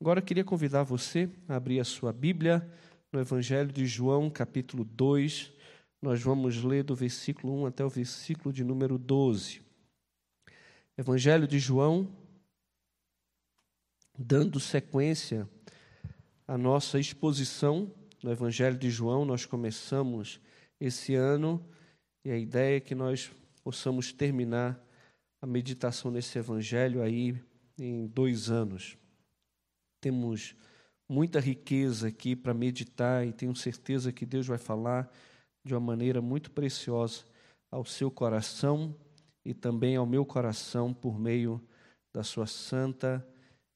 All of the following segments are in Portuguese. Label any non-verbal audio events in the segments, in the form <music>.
Agora eu queria convidar você a abrir a sua Bíblia no Evangelho de João, capítulo 2. Nós vamos ler do versículo 1 até o versículo de número 12. Evangelho de João, dando sequência à nossa exposição no Evangelho de João, nós começamos esse ano e a ideia é que nós possamos terminar a meditação nesse Evangelho aí em dois anos. Temos muita riqueza aqui para meditar e tenho certeza que Deus vai falar de uma maneira muito preciosa ao seu coração e também ao meu coração por meio da sua santa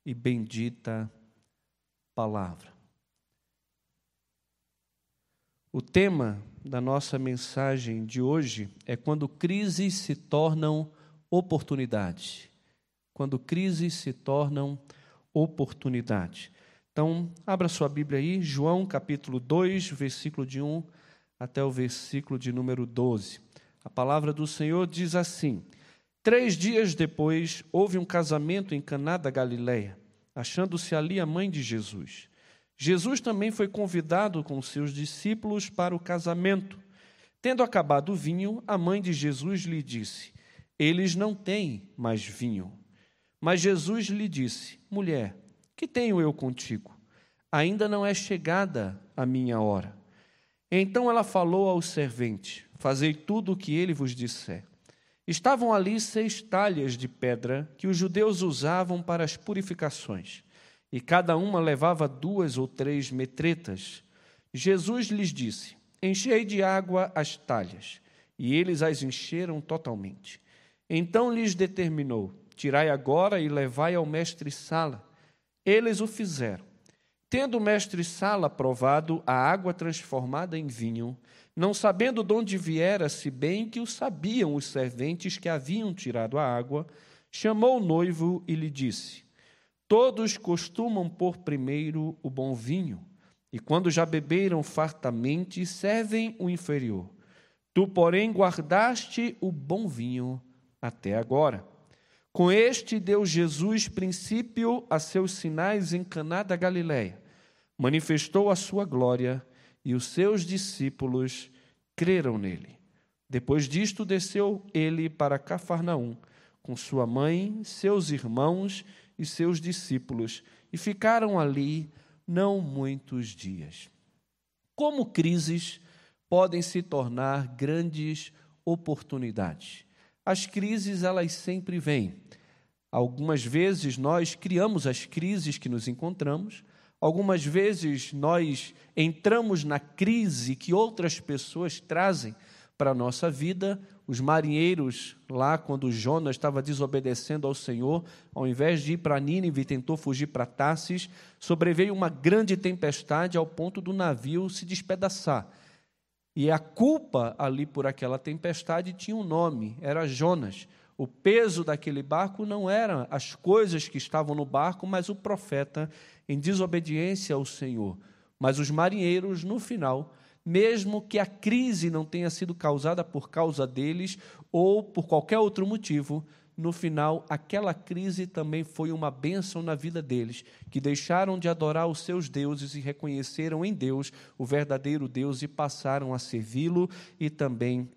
e bendita palavra. O tema da nossa mensagem de hoje é quando crises se tornam oportunidades. Quando crises se tornam oportunidades. Então, abra sua Bíblia aí, João capítulo 2, versículo de 1 até o versículo de número 12. A palavra do Senhor diz assim: Três dias depois, houve um casamento em Caná da Galileia, achando-se ali a mãe de Jesus. Jesus também foi convidado com seus discípulos para o casamento. Tendo acabado o vinho, a mãe de Jesus lhe disse: Eles não têm mais vinho. Mas Jesus lhe disse: Mulher, que tenho eu contigo? Ainda não é chegada a minha hora. Então ela falou aos serventes: Fazei tudo o que ele vos disser. Estavam ali seis talhas de pedra que os judeus usavam para as purificações, e cada uma levava duas ou três metretas. Jesus lhes disse: Enchei de água as talhas, e eles as encheram totalmente. Então lhes determinou: Tirai agora e levai ao mestre-sala. Eles o fizeram. Tendo o mestre Sala provado a água transformada em vinho, não sabendo de onde viera, se bem que o sabiam os serventes que haviam tirado a água, chamou o noivo e lhe disse: Todos costumam pôr primeiro o bom vinho, e quando já beberam fartamente, servem o inferior. Tu, porém, guardaste o bom vinho até agora. Com este deu Jesus princípio a seus sinais em Caná da Galileia. Manifestou a sua glória e os seus discípulos creram nele. Depois disto desceu ele para Cafarnaum com sua mãe, seus irmãos e seus discípulos e ficaram ali não muitos dias. Como crises podem se tornar grandes oportunidades? As crises, elas sempre vêm. Algumas vezes nós criamos as crises que nos encontramos, algumas vezes nós entramos na crise que outras pessoas trazem para a nossa vida. Os marinheiros, lá quando Jonas estava desobedecendo ao Senhor, ao invés de ir para Nínive e tentou fugir para Tarsis, sobreveio uma grande tempestade ao ponto do navio se despedaçar. E a culpa ali por aquela tempestade tinha um nome, era Jonas. O peso daquele barco não eram as coisas que estavam no barco, mas o profeta em desobediência ao Senhor. Mas os marinheiros, no final, mesmo que a crise não tenha sido causada por causa deles ou por qualquer outro motivo, no final, aquela crise também foi uma bênção na vida deles, que deixaram de adorar os seus deuses e reconheceram em Deus o verdadeiro Deus e passaram a servi-lo e também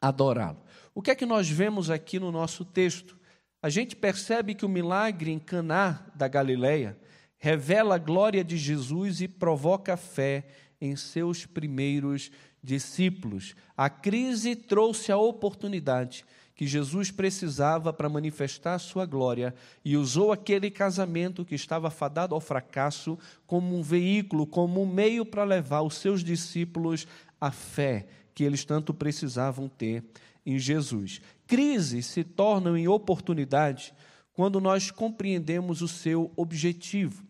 adorá-lo. O que é que nós vemos aqui no nosso texto? A gente percebe que o milagre em Caná da Galileia revela a glória de Jesus e provoca fé em seus primeiros discípulos. A crise trouxe a oportunidade que Jesus precisava para manifestar a sua glória e usou aquele casamento que estava fadado ao fracasso como um veículo, como um meio para levar os seus discípulos à fé que eles tanto precisavam ter em Jesus. Crises se tornam em oportunidade quando nós compreendemos o seu objetivo.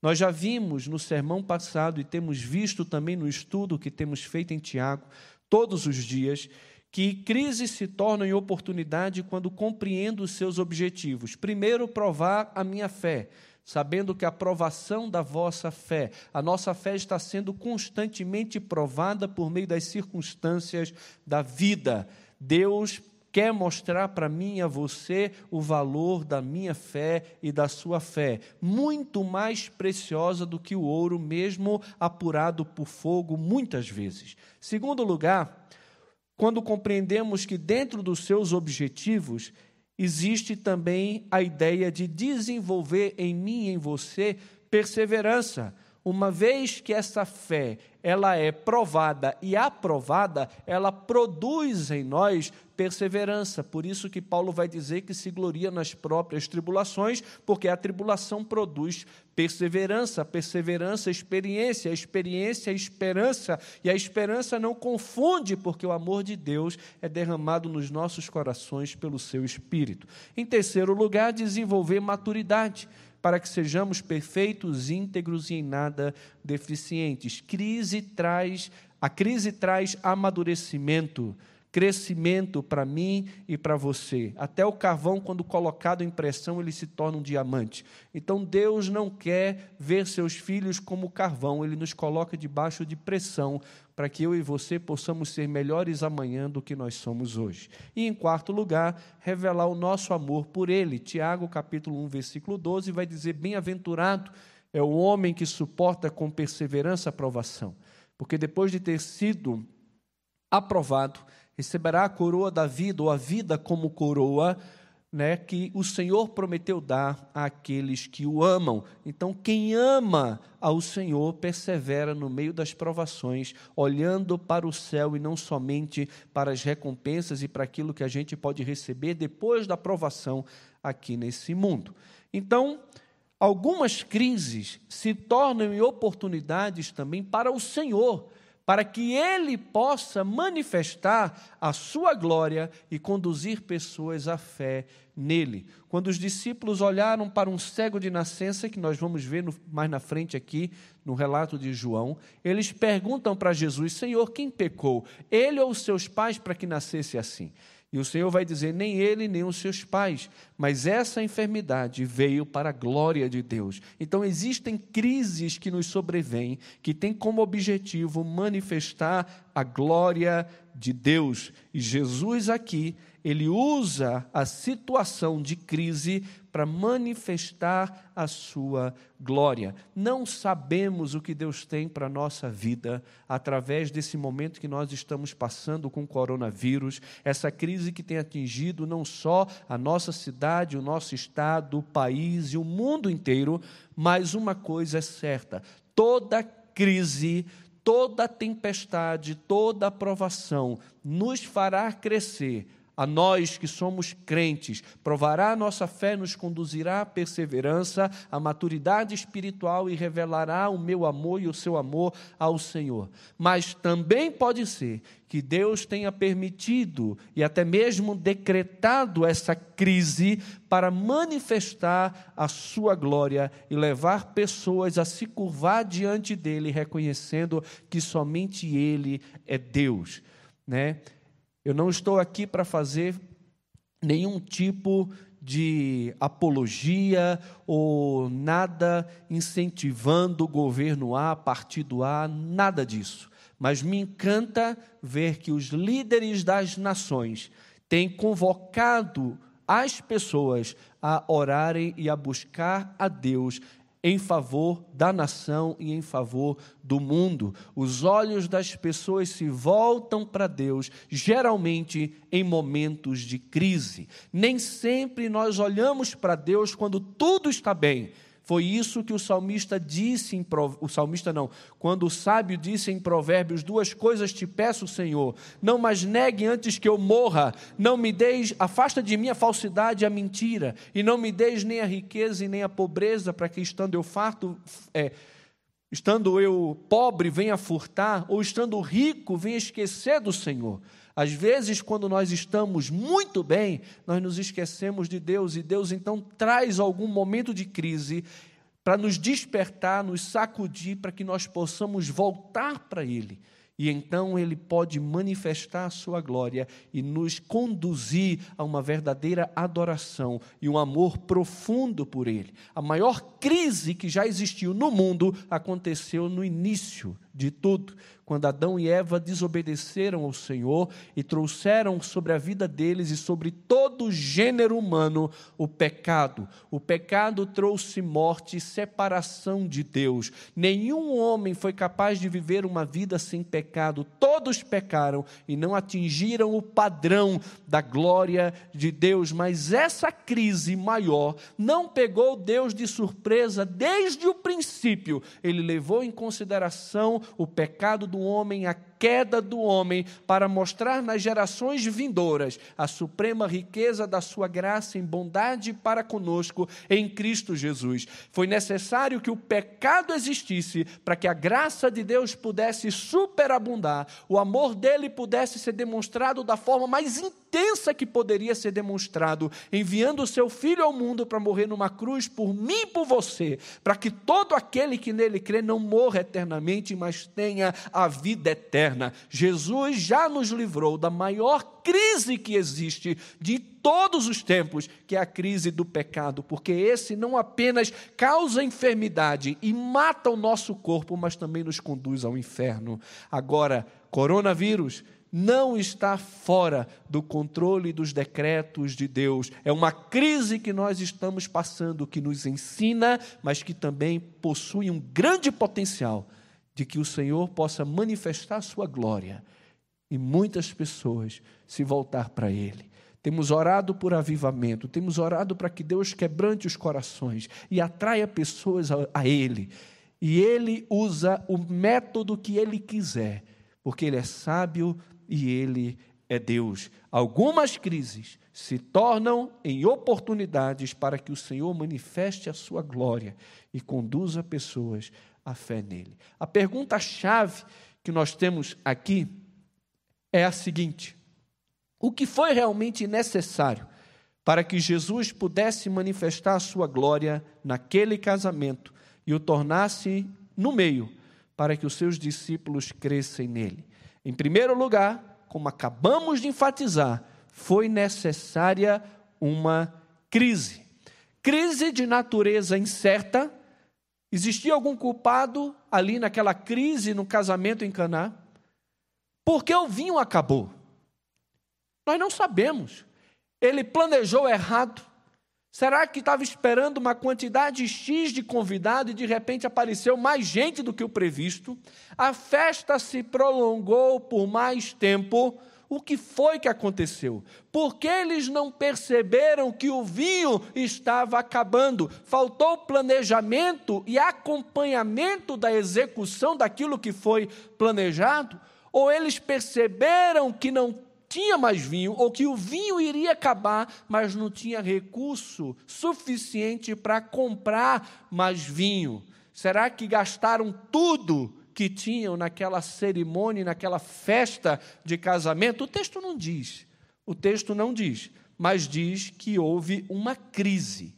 Nós já vimos no sermão passado e temos visto também no estudo que temos feito em Tiago, todos os dias, que crises se tornam em oportunidade quando compreendo os seus objetivos. Primeiro, provar a minha fé, sabendo que a provação da vossa fé, a nossa fé está sendo constantemente provada por meio das circunstâncias da vida. Deus quer mostrar para mim e a você o valor da minha fé e da sua fé, muito mais preciosa do que o ouro, mesmo apurado por fogo, muitas vezes. Segundo lugar, quando compreendemos que dentro dos seus objetivos existe também a ideia de desenvolver em mim e em você perseverança uma vez que essa fé ela é provada e aprovada, ela produz em nós perseverança. Por isso que Paulo vai dizer que se gloria nas próprias tribulações, porque a tribulação produz perseverança, perseverança, experiência, experiência, esperança, e a esperança não confunde, porque o amor de Deus é derramado nos nossos corações pelo seu espírito. Em terceiro lugar, desenvolver maturidade para que sejamos perfeitos, íntegros e em nada deficientes. Crise traz, a crise traz amadurecimento, crescimento para mim e para você. Até o carvão, quando colocado em pressão, ele se torna um diamante. Então Deus não quer ver seus filhos como carvão, ele nos coloca debaixo de pressão para que eu e você possamos ser melhores amanhã do que nós somos hoje. E em quarto lugar, revelar o nosso amor por ele. Tiago, capítulo 1, versículo 12, vai dizer: Bem-aventurado é o homem que suporta com perseverança a provação, porque depois de ter sido aprovado, receberá a coroa da vida, ou a vida como coroa, né, que o Senhor prometeu dar àqueles que o amam. Então, quem ama ao Senhor persevera no meio das provações, olhando para o céu e não somente para as recompensas e para aquilo que a gente pode receber depois da provação aqui nesse mundo. Então, algumas crises se tornam oportunidades também para o Senhor para que ele possa manifestar a sua glória e conduzir pessoas à fé nele. Quando os discípulos olharam para um cego de nascença, que nós vamos ver no, mais na frente aqui, no relato de João, eles perguntam para Jesus: Senhor, quem pecou? Ele ou seus pais para que nascesse assim? E o Senhor vai dizer: nem ele, nem os seus pais, mas essa enfermidade veio para a glória de Deus. Então, existem crises que nos sobrevêm, que têm como objetivo manifestar a glória de Deus. E Jesus aqui ele usa a situação de crise para manifestar a sua glória. Não sabemos o que Deus tem para a nossa vida através desse momento que nós estamos passando com o coronavírus, essa crise que tem atingido não só a nossa cidade, o nosso estado, o país e o mundo inteiro, mas uma coisa é certa: toda crise, toda tempestade, toda provação nos fará crescer a nós que somos crentes, provará a nossa fé, nos conduzirá à perseverança, à maturidade espiritual e revelará o meu amor e o seu amor ao Senhor. Mas também pode ser que Deus tenha permitido e até mesmo decretado essa crise para manifestar a sua glória e levar pessoas a se curvar diante dele, reconhecendo que somente ele é Deus, né? Eu não estou aqui para fazer nenhum tipo de apologia ou nada incentivando o governo A, partido A, nada disso. Mas me encanta ver que os líderes das nações têm convocado as pessoas a orarem e a buscar a Deus em favor da nação e em favor do mundo. Os olhos das pessoas se voltam para Deus, geralmente em momentos de crise. Nem sempre nós olhamos para Deus quando tudo está bem. Foi isso que o salmista disse em o salmista não, quando o sábio disse em Provérbios, duas coisas te peço, Senhor, não mais negue antes que eu morra, não me deis, afasta de mim a falsidade e a mentira, e não me deis nem a riqueza e nem a pobreza, para que estando eu farto, é, estando eu pobre, venha furtar, ou estando rico, venha esquecer do Senhor. Às vezes, quando nós estamos muito bem, nós nos esquecemos de Deus e Deus então traz algum momento de crise para nos despertar, nos sacudir, para que nós possamos voltar para Ele. E então Ele pode manifestar a Sua glória e nos conduzir a uma verdadeira adoração e um amor profundo por Ele. A maior crise que já existiu no mundo aconteceu no início de tudo. Quando Adão e Eva desobedeceram ao Senhor e trouxeram sobre a vida deles e sobre todo o gênero humano o pecado. O pecado trouxe morte e separação de Deus. Nenhum homem foi capaz de viver uma vida sem pecado. Todos pecaram e não atingiram o padrão da glória de Deus. Mas essa crise maior não pegou Deus de surpresa desde o princípio. Ele levou em consideração o pecado do homem, a queda do homem, para mostrar nas gerações vindouras a suprema riqueza da sua graça em bondade para conosco em Cristo Jesus. Foi necessário que o pecado existisse para que a graça de Deus pudesse superabundar, o amor dele pudesse ser demonstrado da forma mais intensa que poderia ser demonstrado, enviando o seu filho ao mundo para morrer numa cruz por mim e por você, para que todo aquele que nele crê não morra eternamente, mas tenha a vida eterna. Jesus já nos livrou da maior crise que existe de todos os tempos, que é a crise do pecado, porque esse não apenas causa enfermidade e mata o nosso corpo, mas também nos conduz ao inferno. Agora, coronavírus não está fora do controle dos decretos de Deus. É uma crise que nós estamos passando que nos ensina, mas que também possui um grande potencial de que o Senhor possa manifestar sua glória e muitas pessoas se voltar para Ele. Temos orado por avivamento, temos orado para que Deus quebrante os corações e atraia pessoas a, a Ele. E Ele usa o método que Ele quiser, porque Ele é sábio e Ele é Deus. Algumas crises se tornam em oportunidades para que o Senhor manifeste a sua glória e conduza pessoas à fé nele. A pergunta-chave que nós temos aqui é a seguinte: o que foi realmente necessário para que Jesus pudesse manifestar a sua glória naquele casamento e o tornasse no meio para que os seus discípulos crescem nele? Em primeiro lugar, como acabamos de enfatizar, foi necessária uma crise. Crise de natureza incerta. Existia algum culpado ali naquela crise no casamento em Caná? Porque o vinho acabou. Nós não sabemos. Ele planejou errado. Será que estava esperando uma quantidade X de convidados e de repente apareceu mais gente do que o previsto? A festa se prolongou por mais tempo. O que foi que aconteceu? Porque eles não perceberam que o vinho estava acabando. Faltou planejamento e acompanhamento da execução daquilo que foi planejado? Ou eles perceberam que não tinha mais vinho, ou que o vinho iria acabar, mas não tinha recurso suficiente para comprar mais vinho? Será que gastaram tudo que tinham naquela cerimônia, naquela festa de casamento? O texto não diz. O texto não diz, mas diz que houve uma crise.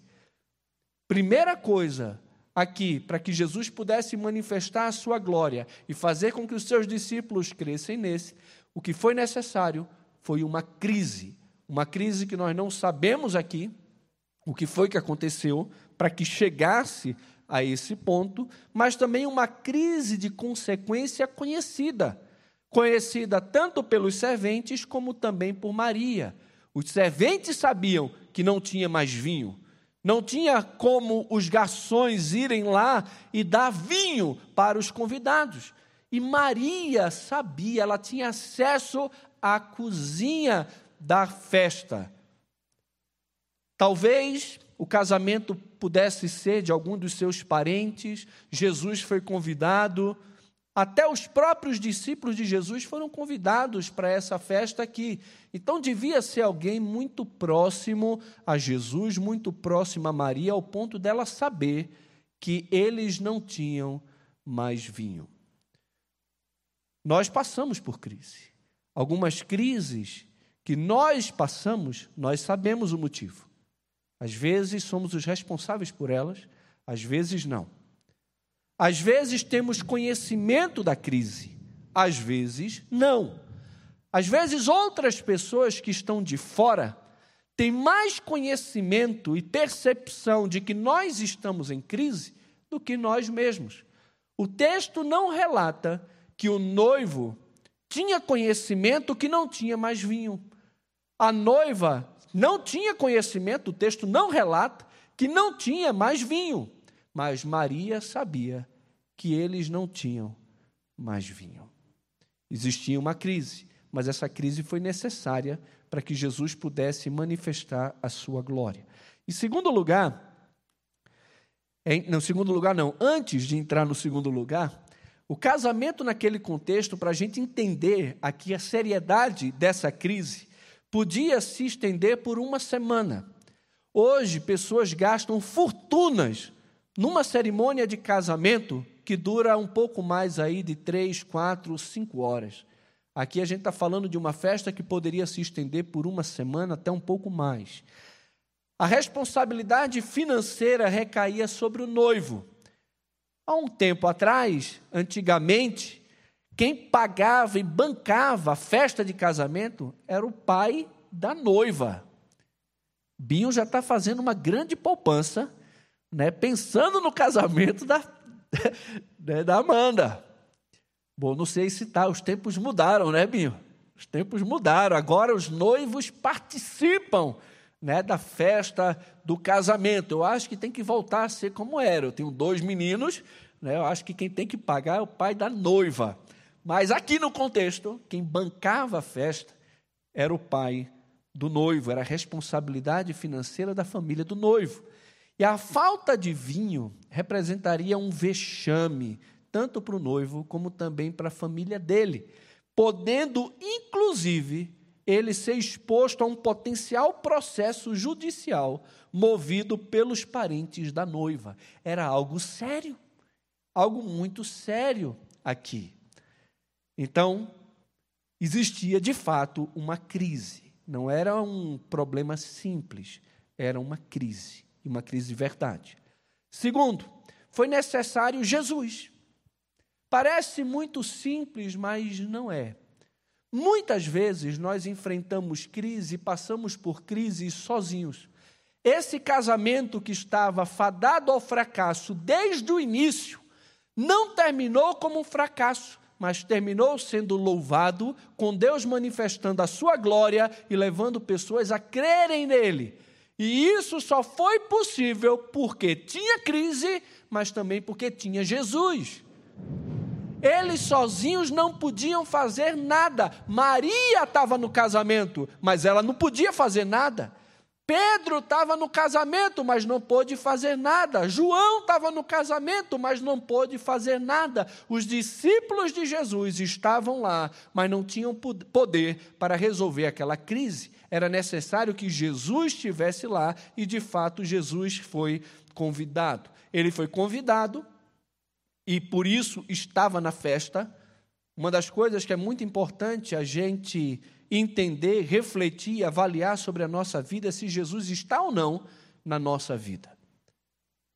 Primeira coisa, aqui para que Jesus pudesse manifestar a sua glória e fazer com que os seus discípulos crescem nesse, o que foi necessário foi uma crise, uma crise que nós não sabemos aqui o que foi que aconteceu para que chegasse a esse ponto, mas também uma crise de consequência conhecida, conhecida tanto pelos serventes como também por Maria. Os serventes sabiam que não tinha mais vinho, não tinha como os garçons irem lá e dar vinho para os convidados. E Maria sabia, ela tinha acesso à cozinha da festa. Talvez o casamento pudesse ser de algum dos seus parentes, Jesus foi convidado, até os próprios discípulos de Jesus foram convidados para essa festa aqui. Então devia ser alguém muito próximo a Jesus, muito próximo a Maria, ao ponto dela saber que eles não tinham mais vinho. Nós passamos por crise. Algumas crises que nós passamos, nós sabemos o motivo. Às vezes somos os responsáveis por elas, às vezes não. Às vezes temos conhecimento da crise, às vezes não. Às vezes outras pessoas que estão de fora têm mais conhecimento e percepção de que nós estamos em crise do que nós mesmos. O texto não relata que o noivo tinha conhecimento que não tinha mais vinho. A noiva não tinha conhecimento, o texto não relata que não tinha mais vinho, mas Maria sabia que eles não tinham mais vinho. Existia uma crise, mas essa crise foi necessária para que Jesus pudesse manifestar a sua glória. Em segundo lugar, em, no segundo lugar não, antes de entrar no segundo lugar, o casamento naquele contexto, para a gente entender aqui a seriedade dessa crise, podia se estender por uma semana. Hoje, pessoas gastam fortunas numa cerimônia de casamento que dura um pouco mais aí de três, quatro, cinco horas. Aqui a gente está falando de uma festa que poderia se estender por uma semana, até um pouco mais. A responsabilidade financeira recaía sobre o noivo. Há um tempo atrás, antigamente, quem pagava e bancava a festa de casamento era o pai da noiva. Binho já está fazendo uma grande poupança, né, pensando no casamento da, <laughs> né, da Amanda. Bom, não sei se tá, os tempos mudaram, né, Binho? Os tempos mudaram. Agora os noivos participam né, da festa do casamento. Eu acho que tem que voltar a ser como era. Eu tenho dois meninos, né, eu acho que quem tem que pagar é o pai da noiva. Mas aqui no contexto, quem bancava a festa era o pai do noivo, era a responsabilidade financeira da família do noivo. E a falta de vinho representaria um vexame, tanto para o noivo como também para a família dele, podendo, inclusive, ele ser exposto a um potencial processo judicial movido pelos parentes da noiva. Era algo sério, algo muito sério aqui. Então, existia de fato uma crise. Não era um problema simples, era uma crise, e uma crise de verdade. Segundo, foi necessário Jesus. Parece muito simples, mas não é. Muitas vezes nós enfrentamos crise passamos por crises sozinhos. Esse casamento que estava fadado ao fracasso desde o início não terminou como um fracasso, mas terminou sendo louvado, com Deus manifestando a sua glória e levando pessoas a crerem nele. E isso só foi possível porque tinha crise, mas também porque tinha Jesus. Eles sozinhos não podiam fazer nada. Maria estava no casamento, mas ela não podia fazer nada. Pedro estava no casamento, mas não pôde fazer nada. João estava no casamento, mas não pôde fazer nada. Os discípulos de Jesus estavam lá, mas não tinham poder para resolver aquela crise. Era necessário que Jesus estivesse lá e, de fato, Jesus foi convidado. Ele foi convidado e por isso estava na festa. Uma das coisas que é muito importante a gente entender, refletir, avaliar sobre a nossa vida se Jesus está ou não na nossa vida.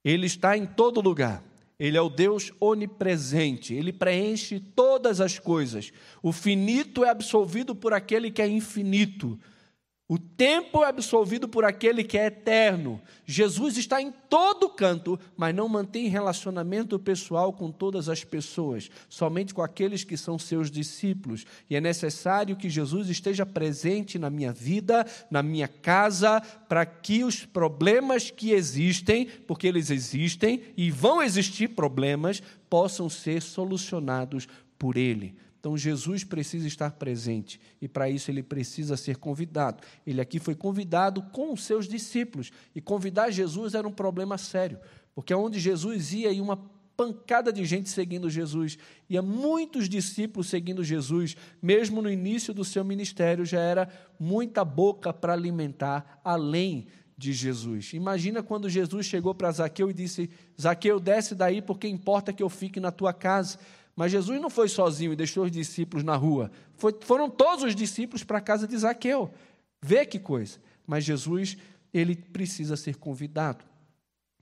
Ele está em todo lugar. Ele é o Deus onipresente, ele preenche todas as coisas. O finito é absolvido por aquele que é infinito. O tempo é absolvido por aquele que é eterno. Jesus está em todo canto, mas não mantém relacionamento pessoal com todas as pessoas, somente com aqueles que são seus discípulos. E é necessário que Jesus esteja presente na minha vida, na minha casa, para que os problemas que existem, porque eles existem e vão existir problemas, possam ser solucionados por Ele. Então Jesus precisa estar presente e para isso ele precisa ser convidado. Ele aqui foi convidado com os seus discípulos e convidar Jesus era um problema sério, porque onde Jesus ia e uma pancada de gente seguindo Jesus, ia muitos discípulos seguindo Jesus, mesmo no início do seu ministério já era muita boca para alimentar além de Jesus. Imagina quando Jesus chegou para Zaqueu e disse: Zaqueu, desce daí, porque importa que eu fique na tua casa. Mas Jesus não foi sozinho e deixou os discípulos na rua. Foi, foram todos os discípulos para a casa de Zaqueu. Vê que coisa. Mas Jesus, ele precisa ser convidado.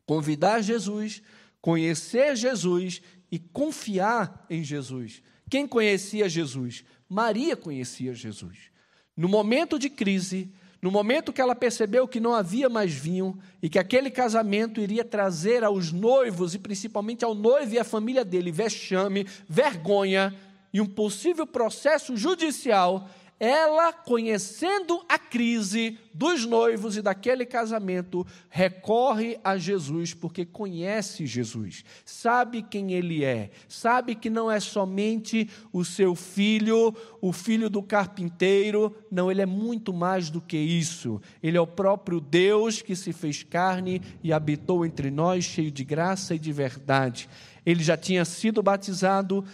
Convidar Jesus, conhecer Jesus e confiar em Jesus. Quem conhecia Jesus? Maria conhecia Jesus. No momento de crise, No momento que ela percebeu que não havia mais vinho e que aquele casamento iria trazer aos noivos e principalmente ao noivo e à família dele vexame, vergonha e um possível processo judicial, ela, conhecendo a crise dos noivos e daquele casamento, recorre a Jesus porque conhece Jesus, sabe quem ele é, sabe que não é somente o seu filho, o filho do carpinteiro, não, ele é muito mais do que isso. Ele é o próprio Deus que se fez carne e habitou entre nós, cheio de graça e de verdade. Ele já tinha sido batizado,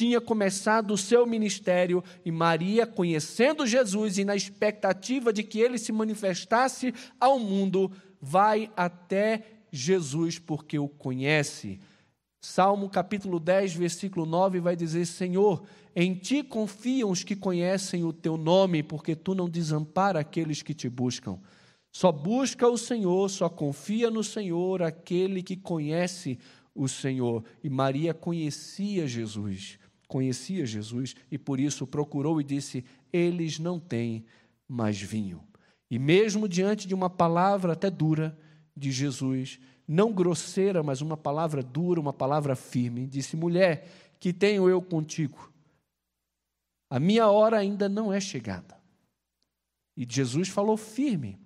tinha começado o seu ministério e Maria, conhecendo Jesus e na expectativa de que ele se manifestasse ao mundo, vai até Jesus porque o conhece. Salmo capítulo 10, versículo 9 vai dizer: Senhor, em ti confiam os que conhecem o teu nome, porque tu não desampara aqueles que te buscam. Só busca o Senhor, só confia no Senhor aquele que conhece o Senhor. E Maria conhecia Jesus conhecia Jesus e por isso procurou e disse: Eles não têm mais vinho. E mesmo diante de uma palavra até dura de Jesus, não grosseira, mas uma palavra dura, uma palavra firme, disse: Mulher, que tenho eu contigo? A minha hora ainda não é chegada. E Jesus falou firme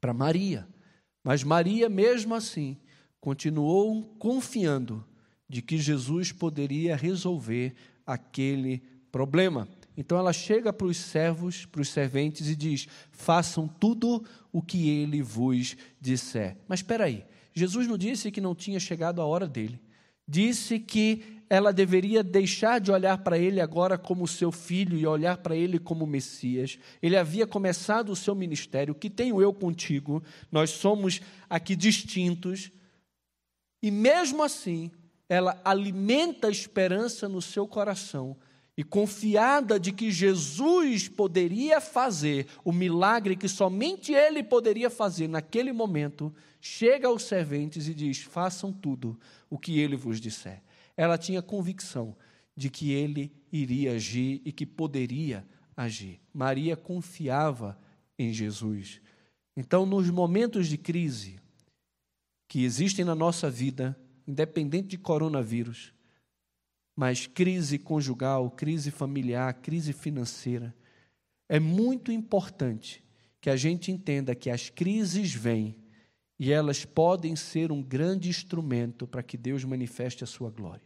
para Maria, mas Maria, mesmo assim, continuou confiando de que Jesus poderia resolver aquele problema. Então ela chega para os servos, para os serventes e diz: façam tudo o que ele vos disser. Mas espera aí, Jesus não disse que não tinha chegado a hora dele. Disse que ela deveria deixar de olhar para ele agora como seu filho e olhar para ele como Messias. Ele havia começado o seu ministério. Que tenho eu contigo? Nós somos aqui distintos. E mesmo assim, ela alimenta a esperança no seu coração e confiada de que Jesus poderia fazer o milagre que somente ele poderia fazer naquele momento, chega aos serventes e diz: façam tudo o que ele vos disser. Ela tinha convicção de que ele iria agir e que poderia agir. Maria confiava em Jesus. Então, nos momentos de crise que existem na nossa vida, independente de coronavírus, mas crise conjugal, crise familiar, crise financeira. É muito importante que a gente entenda que as crises vêm e elas podem ser um grande instrumento para que Deus manifeste a sua glória.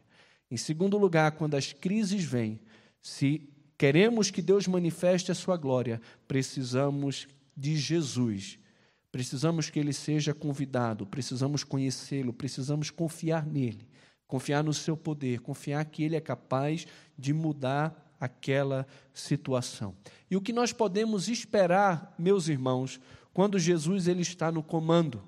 Em segundo lugar, quando as crises vêm, se queremos que Deus manifeste a sua glória, precisamos de Jesus Precisamos que ele seja convidado, precisamos conhecê-lo, precisamos confiar nele, confiar no seu poder, confiar que ele é capaz de mudar aquela situação. E o que nós podemos esperar, meus irmãos, quando Jesus ele está no comando?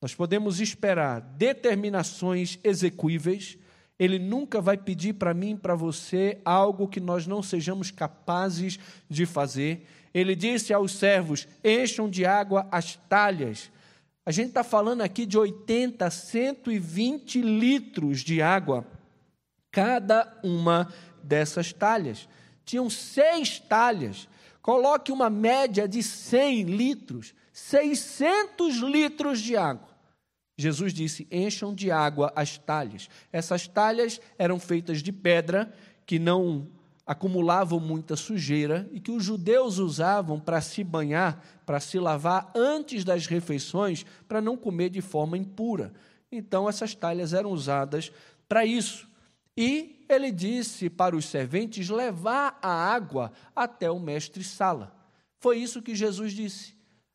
Nós podemos esperar determinações execuíveis. Ele nunca vai pedir para mim, para você, algo que nós não sejamos capazes de fazer ele disse aos servos: encham de água as talhas. A gente está falando aqui de 80 a 120 litros de água, cada uma dessas talhas. Tinham seis talhas. Coloque uma média de 100 litros, 600 litros de água. Jesus disse: encham de água as talhas. Essas talhas eram feitas de pedra que não acumulavam muita sujeira e que os judeus usavam para se banhar, para se lavar antes das refeições, para não comer de forma impura. Então, essas talhas eram usadas para isso. E ele disse para os serventes levar a água até o mestre-sala. Foi isso que Jesus disse.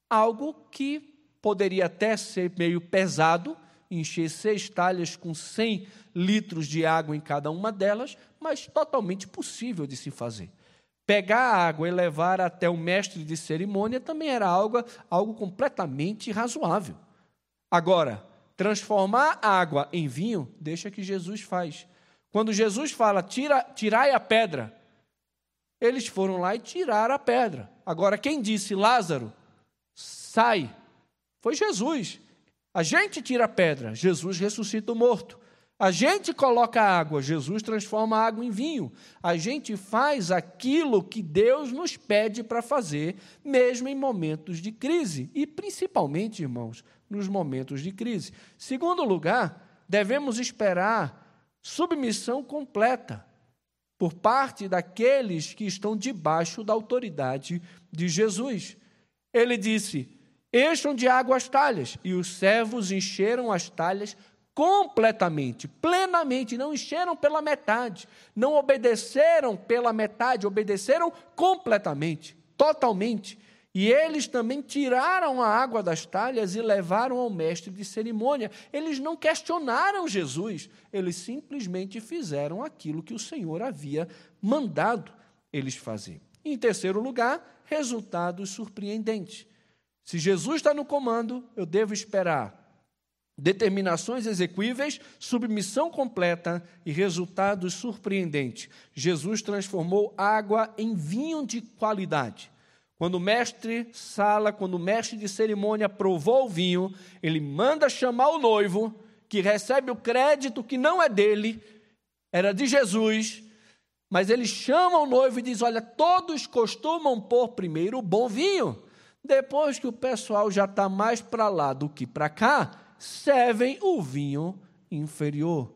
Algo que poderia até ser meio pesado, encher seis talhas com 100 litros de água em cada uma delas, mas totalmente possível de se fazer. Pegar a água e levar até o mestre de cerimônia também era algo, algo completamente razoável. Agora, transformar água em vinho, deixa que Jesus faz. Quando Jesus fala, Tira, tirai a pedra, eles foram lá e tiraram a pedra. Agora, quem disse, Lázaro, sai, foi Jesus. A gente tira a pedra, Jesus ressuscita o morto. A gente coloca água, Jesus transforma a água em vinho. A gente faz aquilo que Deus nos pede para fazer, mesmo em momentos de crise, e principalmente, irmãos, nos momentos de crise. Segundo lugar, devemos esperar submissão completa por parte daqueles que estão debaixo da autoridade de Jesus. Ele disse: Encham de água as talhas, e os servos encheram as talhas completamente, plenamente, não encheram pela metade, não obedeceram pela metade, obedeceram completamente, totalmente. E eles também tiraram a água das talhas e levaram ao mestre de cerimônia. Eles não questionaram Jesus, eles simplesmente fizeram aquilo que o Senhor havia mandado eles fazer. Em terceiro lugar, resultados surpreendentes. Se Jesus está no comando, eu devo esperar determinações execuíveis, submissão completa e resultados surpreendentes. Jesus transformou água em vinho de qualidade. Quando o mestre sala, quando o mestre de cerimônia provou o vinho, ele manda chamar o noivo, que recebe o crédito que não é dele, era de Jesus, mas ele chama o noivo e diz: Olha, todos costumam pôr primeiro o bom vinho. Depois que o pessoal já está mais para lá do que para cá, servem o vinho inferior.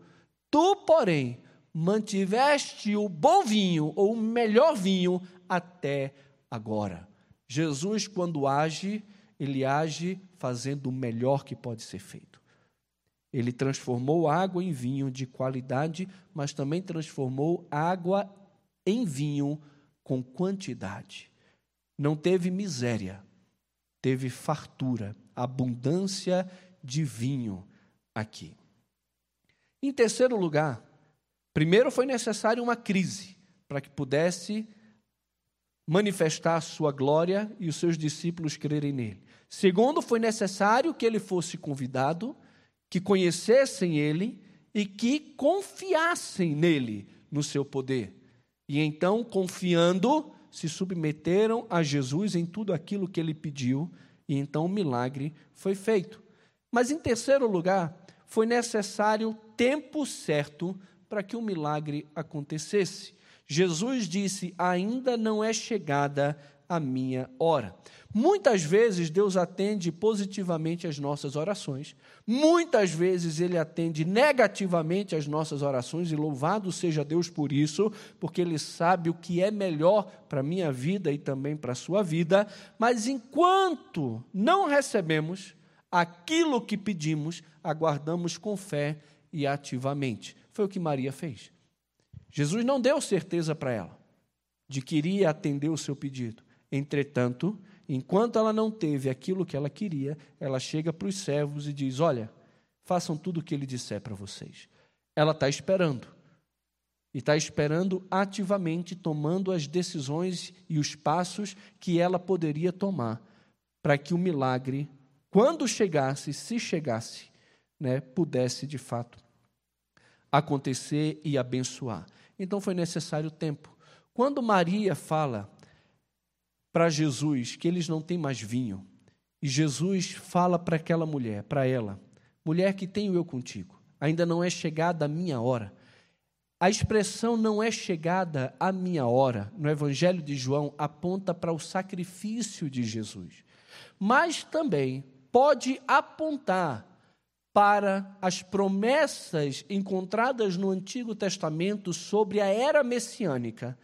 Tu, porém, mantiveste o bom vinho, ou o melhor vinho, até agora. Jesus, quando age, ele age fazendo o melhor que pode ser feito. Ele transformou água em vinho de qualidade, mas também transformou água em vinho com quantidade. Não teve miséria, teve fartura, abundância de vinho aqui. Em terceiro lugar, primeiro foi necessário uma crise para que pudesse manifestar a sua glória e os seus discípulos crerem nele. Segundo, foi necessário que ele fosse convidado, que conhecessem ele e que confiassem nele, no seu poder. E então, confiando, se submeteram a Jesus em tudo aquilo que ele pediu, e então o milagre foi feito. Mas, em terceiro lugar, foi necessário tempo certo para que o milagre acontecesse. Jesus disse: Ainda não é chegada a minha hora. Muitas vezes Deus atende positivamente as nossas orações, muitas vezes Ele atende negativamente as nossas orações, e louvado seja Deus por isso, porque Ele sabe o que é melhor para a minha vida e também para a sua vida, mas enquanto não recebemos, aquilo que pedimos, aguardamos com fé e ativamente. Foi o que Maria fez. Jesus não deu certeza para ela de que iria atender o seu pedido. Entretanto, enquanto ela não teve aquilo que ela queria, ela chega para os servos e diz: Olha, façam tudo o que ele disser para vocês. Ela está esperando. E está esperando ativamente, tomando as decisões e os passos que ela poderia tomar para que o milagre quando chegasse, se chegasse, né, pudesse de fato acontecer e abençoar. Então foi necessário tempo. Quando Maria fala para Jesus que eles não têm mais vinho, e Jesus fala para aquela mulher, para ela: mulher que tenho eu contigo, ainda não é chegada a minha hora. A expressão não é chegada a minha hora, no Evangelho de João, aponta para o sacrifício de Jesus. Mas também pode apontar para as promessas encontradas no Antigo Testamento sobre a era messiânica,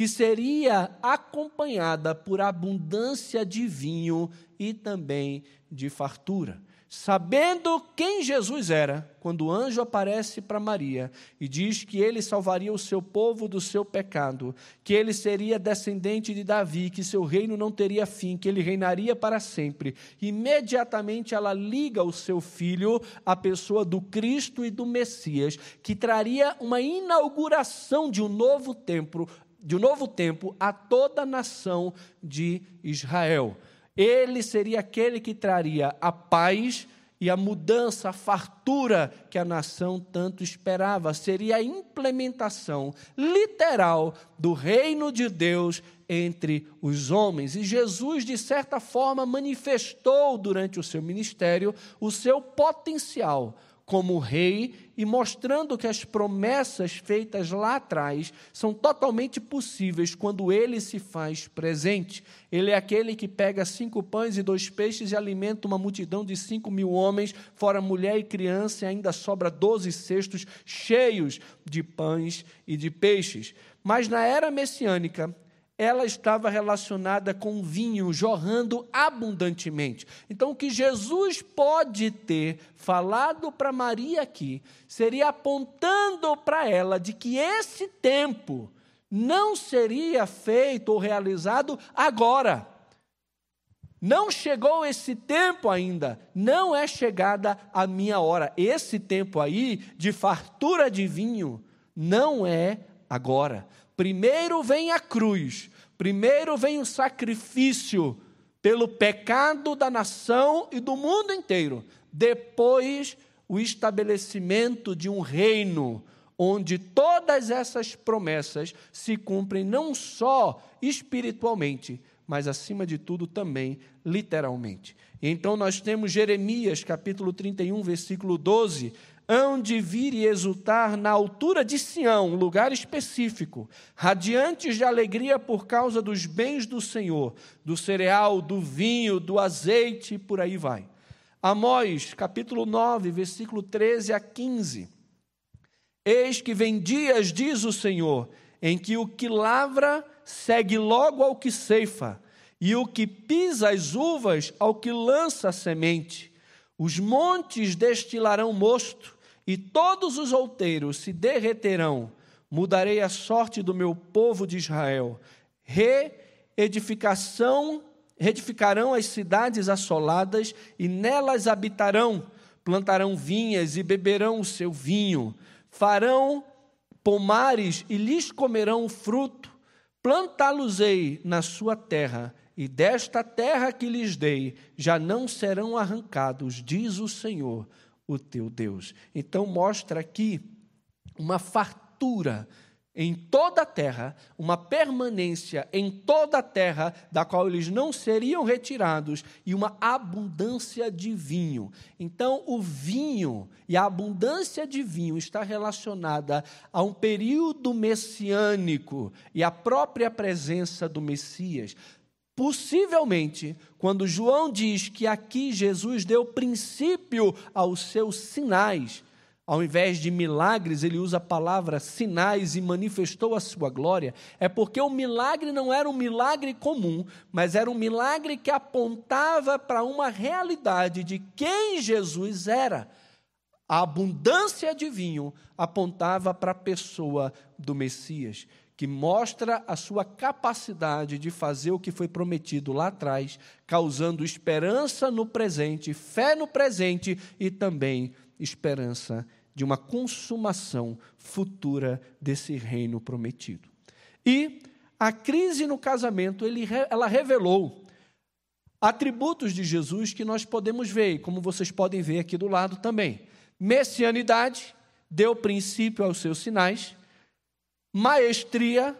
que seria acompanhada por abundância de vinho e também de fartura. Sabendo quem Jesus era, quando o anjo aparece para Maria e diz que ele salvaria o seu povo do seu pecado, que ele seria descendente de Davi, que seu reino não teria fim, que ele reinaria para sempre, imediatamente ela liga o seu filho à pessoa do Cristo e do Messias, que traria uma inauguração de um novo templo, de um novo tempo a toda a nação de Israel. Ele seria aquele que traria a paz e a mudança, a fartura que a nação tanto esperava. Seria a implementação literal do reino de Deus entre os homens. E Jesus, de certa forma, manifestou durante o seu ministério o seu potencial como rei e mostrando que as promessas feitas lá atrás são totalmente possíveis quando ele se faz presente. Ele é aquele que pega cinco pães e dois peixes e alimenta uma multidão de cinco mil homens, fora mulher e criança, e ainda sobra doze cestos cheios de pães e de peixes. Mas na era messiânica, ela estava relacionada com vinho jorrando abundantemente. Então, o que Jesus pode ter falado para Maria aqui seria apontando para ela de que esse tempo não seria feito ou realizado agora. Não chegou esse tempo ainda, não é chegada a minha hora. Esse tempo aí de fartura de vinho não é agora. Primeiro vem a cruz, primeiro vem o sacrifício pelo pecado da nação e do mundo inteiro. Depois, o estabelecimento de um reino onde todas essas promessas se cumprem não só espiritualmente, mas acima de tudo também literalmente. Então nós temos Jeremias, capítulo 31, versículo 12, hão de vir e exultar na altura de Sião, lugar específico, radiantes de alegria por causa dos bens do Senhor, do cereal, do vinho, do azeite, e por aí vai. Amós, capítulo 9, versículo 13 a 15. Eis que vem dias, diz o Senhor, em que o que lavra segue logo ao que ceifa, e o que pisa as uvas ao que lança a semente. Os montes destilarão mosto, e todos os outeiros se derreterão. Mudarei a sorte do meu povo de Israel. Reedificação, reedificarão as cidades assoladas e nelas habitarão. Plantarão vinhas e beberão o seu vinho. Farão pomares e lhes comerão o fruto. Plantá-los-ei na sua terra, e desta terra que lhes dei já não serão arrancados, diz o Senhor o teu Deus. Então mostra aqui uma fartura em toda a terra, uma permanência em toda a terra, da qual eles não seriam retirados, e uma abundância de vinho. Então, o vinho e a abundância de vinho está relacionada a um período messiânico e à própria presença do Messias. Possivelmente, quando João diz que aqui Jesus deu princípio aos seus sinais, ao invés de milagres, ele usa a palavra sinais e manifestou a sua glória, é porque o milagre não era um milagre comum, mas era um milagre que apontava para uma realidade de quem Jesus era. A abundância de vinho apontava para a pessoa do Messias que mostra a sua capacidade de fazer o que foi prometido lá atrás, causando esperança no presente, fé no presente e também esperança de uma consumação futura desse reino prometido. E a crise no casamento, ele, ela revelou atributos de Jesus que nós podemos ver, como vocês podem ver aqui do lado também. Messianidade, deu princípio aos seus sinais, maestria,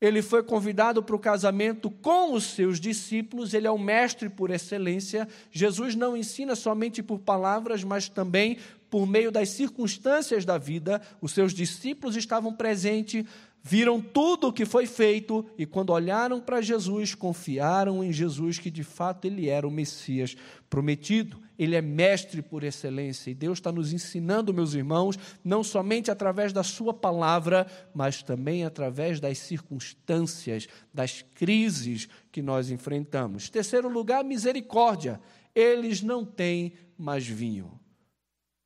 ele foi convidado para o casamento com os seus discípulos, ele é o mestre por excelência. Jesus não ensina somente por palavras, mas também por meio das circunstâncias da vida. Os seus discípulos estavam presentes, viram tudo o que foi feito e, quando olharam para Jesus, confiaram em Jesus que de fato ele era o Messias prometido. Ele é mestre por excelência e Deus está nos ensinando, meus irmãos, não somente através da Sua palavra, mas também através das circunstâncias, das crises que nós enfrentamos. Terceiro lugar, misericórdia. Eles não têm mais vinho.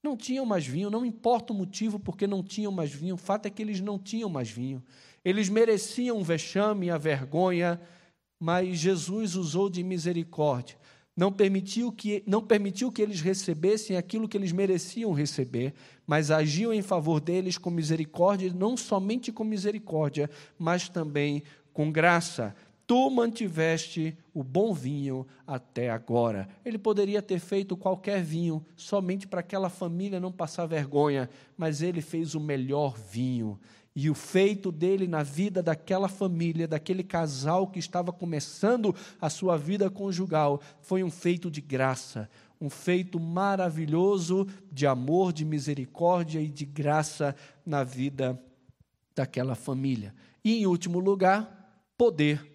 Não tinham mais vinho, não importa o motivo porque não tinham mais vinho, o fato é que eles não tinham mais vinho. Eles mereciam o vexame, a vergonha, mas Jesus usou de misericórdia. Não permitiu que não permitiu que eles recebessem aquilo que eles mereciam receber, mas agiu em favor deles com misericórdia, não somente com misericórdia, mas também com graça tu mantiveste o bom vinho até agora. Ele poderia ter feito qualquer vinho, somente para aquela família não passar vergonha, mas ele fez o melhor vinho. E o feito dele na vida daquela família, daquele casal que estava começando a sua vida conjugal, foi um feito de graça, um feito maravilhoso de amor, de misericórdia e de graça na vida daquela família. E, em último lugar, poder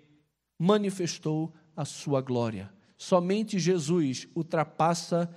manifestou a sua glória. Somente Jesus ultrapassa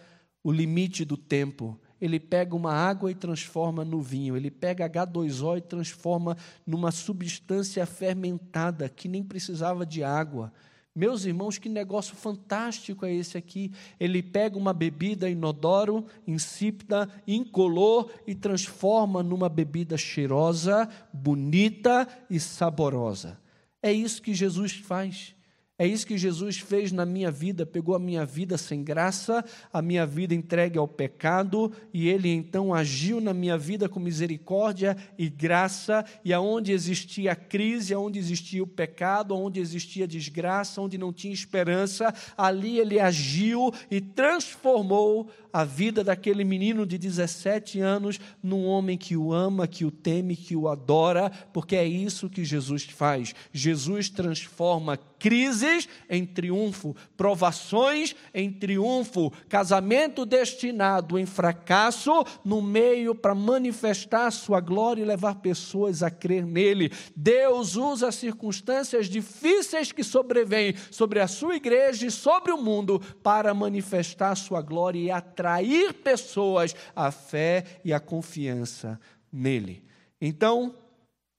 o limite do tempo. Ele pega uma água e transforma no vinho. Ele pega H2O e transforma numa substância fermentada que nem precisava de água. Meus irmãos, que negócio fantástico é esse aqui. Ele pega uma bebida inodoro, insípida, incolor e transforma numa bebida cheirosa, bonita e saborosa. É isso que Jesus faz. É isso que Jesus fez na minha vida, pegou a minha vida sem graça, a minha vida entregue ao pecado, e ele então agiu na minha vida com misericórdia e graça, e aonde existia crise, aonde existia o pecado, aonde existia desgraça, onde não tinha esperança, ali ele agiu e transformou a vida daquele menino de 17 anos num homem que o ama, que o teme, que o adora, porque é isso que Jesus faz. Jesus transforma crises em triunfo, provações em triunfo, casamento destinado em fracasso no meio para manifestar sua glória e levar pessoas a crer nele. Deus usa circunstâncias difíceis que sobrevêm sobre a sua igreja e sobre o mundo para manifestar sua glória e atrair pessoas à fé e à confiança nele. Então,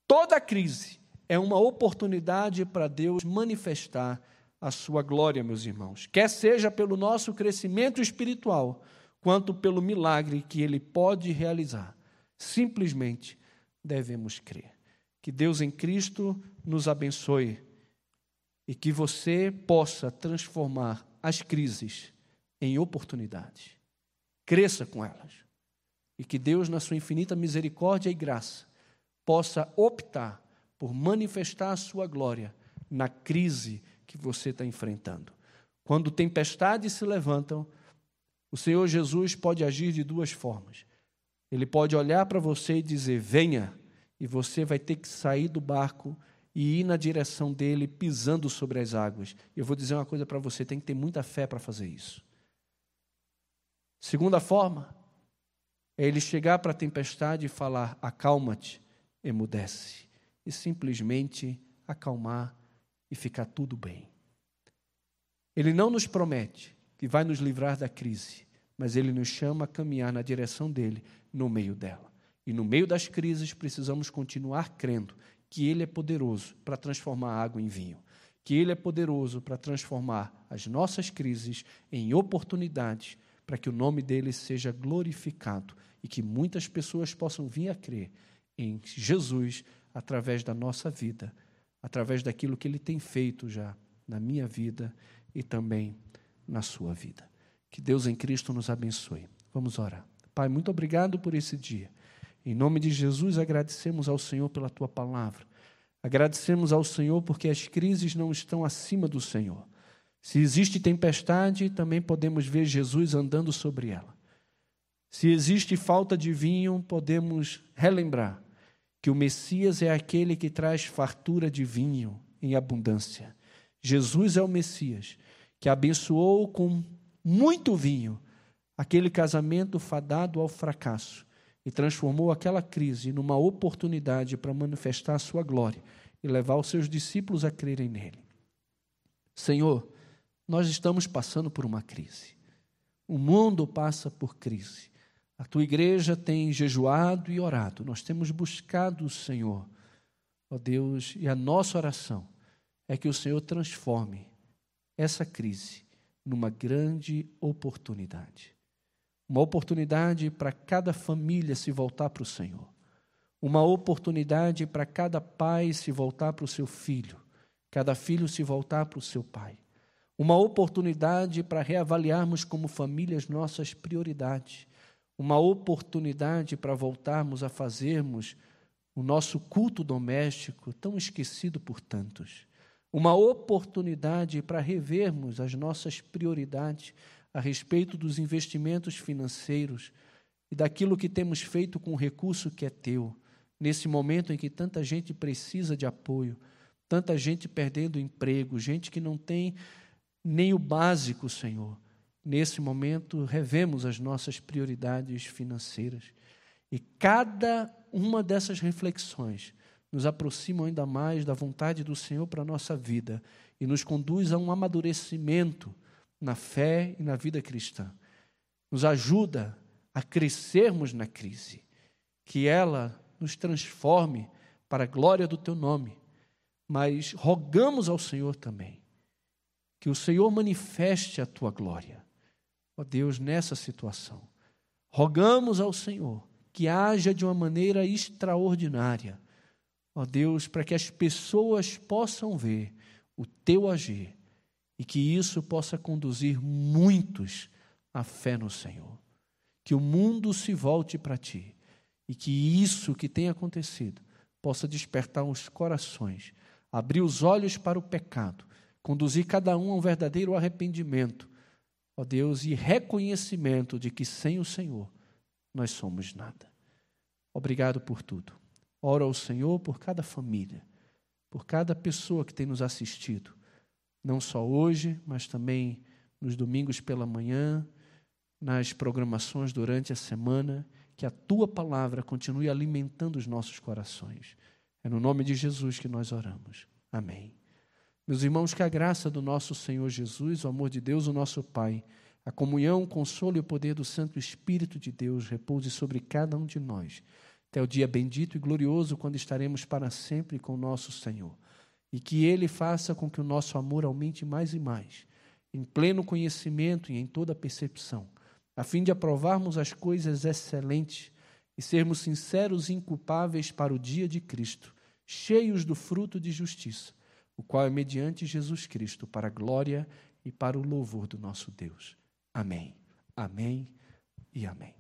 toda crise é uma oportunidade para Deus manifestar a sua glória, meus irmãos. Quer seja pelo nosso crescimento espiritual, quanto pelo milagre que ele pode realizar. Simplesmente devemos crer. Que Deus em Cristo nos abençoe e que você possa transformar as crises em oportunidades. Cresça com elas. E que Deus, na sua infinita misericórdia e graça, possa optar por manifestar a sua glória na crise que você está enfrentando. Quando tempestades se levantam, o Senhor Jesus pode agir de duas formas. Ele pode olhar para você e dizer: venha, e você vai ter que sair do barco e ir na direção dele, pisando sobre as águas. Eu vou dizer uma coisa para você: tem que ter muita fé para fazer isso. Segunda forma é ele chegar para a tempestade e falar: acalma-te, emudece e simplesmente acalmar e ficar tudo bem. Ele não nos promete que vai nos livrar da crise, mas ele nos chama a caminhar na direção dele no meio dela. E no meio das crises precisamos continuar crendo que ele é poderoso para transformar água em vinho, que ele é poderoso para transformar as nossas crises em oportunidades para que o nome dele seja glorificado e que muitas pessoas possam vir a crer em Jesus através da nossa vida, através daquilo que Ele tem feito já na minha vida e também na sua vida. Que Deus em Cristo nos abençoe. Vamos orar. Pai, muito obrigado por esse dia. Em nome de Jesus, agradecemos ao Senhor pela tua palavra. Agradecemos ao Senhor porque as crises não estão acima do Senhor. Se existe tempestade, também podemos ver Jesus andando sobre ela. Se existe falta de vinho, podemos relembrar que o Messias é aquele que traz fartura de vinho em abundância. Jesus é o Messias que abençoou com muito vinho aquele casamento fadado ao fracasso e transformou aquela crise numa oportunidade para manifestar a sua glória e levar os seus discípulos a crerem nele. Senhor, nós estamos passando por uma crise. O mundo passa por crise. A tua igreja tem jejuado e orado, nós temos buscado o Senhor, ó Deus, e a nossa oração é que o Senhor transforme essa crise numa grande oportunidade. Uma oportunidade para cada família se voltar para o Senhor. Uma oportunidade para cada pai se voltar para o seu filho, cada filho se voltar para o seu pai. Uma oportunidade para reavaliarmos como famílias nossas prioridades uma oportunidade para voltarmos a fazermos o nosso culto doméstico tão esquecido por tantos. Uma oportunidade para revermos as nossas prioridades a respeito dos investimentos financeiros e daquilo que temos feito com o recurso que é teu, nesse momento em que tanta gente precisa de apoio, tanta gente perdendo emprego, gente que não tem nem o básico, Senhor. Nesse momento, revemos as nossas prioridades financeiras. E cada uma dessas reflexões nos aproxima ainda mais da vontade do Senhor para a nossa vida e nos conduz a um amadurecimento na fé e na vida cristã. Nos ajuda a crescermos na crise, que ela nos transforme para a glória do teu nome. Mas rogamos ao Senhor também que o Senhor manifeste a tua glória ó Deus, nessa situação. Rogamos ao Senhor que haja de uma maneira extraordinária, ó Deus, para que as pessoas possam ver o teu agir e que isso possa conduzir muitos à fé no Senhor. Que o mundo se volte para ti e que isso que tem acontecido possa despertar os corações, abrir os olhos para o pecado, conduzir cada um a um verdadeiro arrependimento ó Deus, e reconhecimento de que sem o Senhor nós somos nada. Obrigado por tudo. Oro ao Senhor por cada família, por cada pessoa que tem nos assistido, não só hoje, mas também nos domingos pela manhã, nas programações durante a semana, que a tua palavra continue alimentando os nossos corações. É no nome de Jesus que nós oramos. Amém. Meus irmãos, que a graça do nosso Senhor Jesus, o amor de Deus, o nosso Pai, a comunhão, o consolo e o poder do Santo Espírito de Deus repouse sobre cada um de nós, até o dia bendito e glorioso, quando estaremos para sempre com o nosso Senhor. E que Ele faça com que o nosso amor aumente mais e mais, em pleno conhecimento e em toda percepção, a fim de aprovarmos as coisas excelentes e sermos sinceros e inculpáveis para o dia de Cristo, cheios do fruto de justiça o qual é mediante Jesus Cristo, para a glória e para o louvor do nosso Deus. Amém. Amém e amém.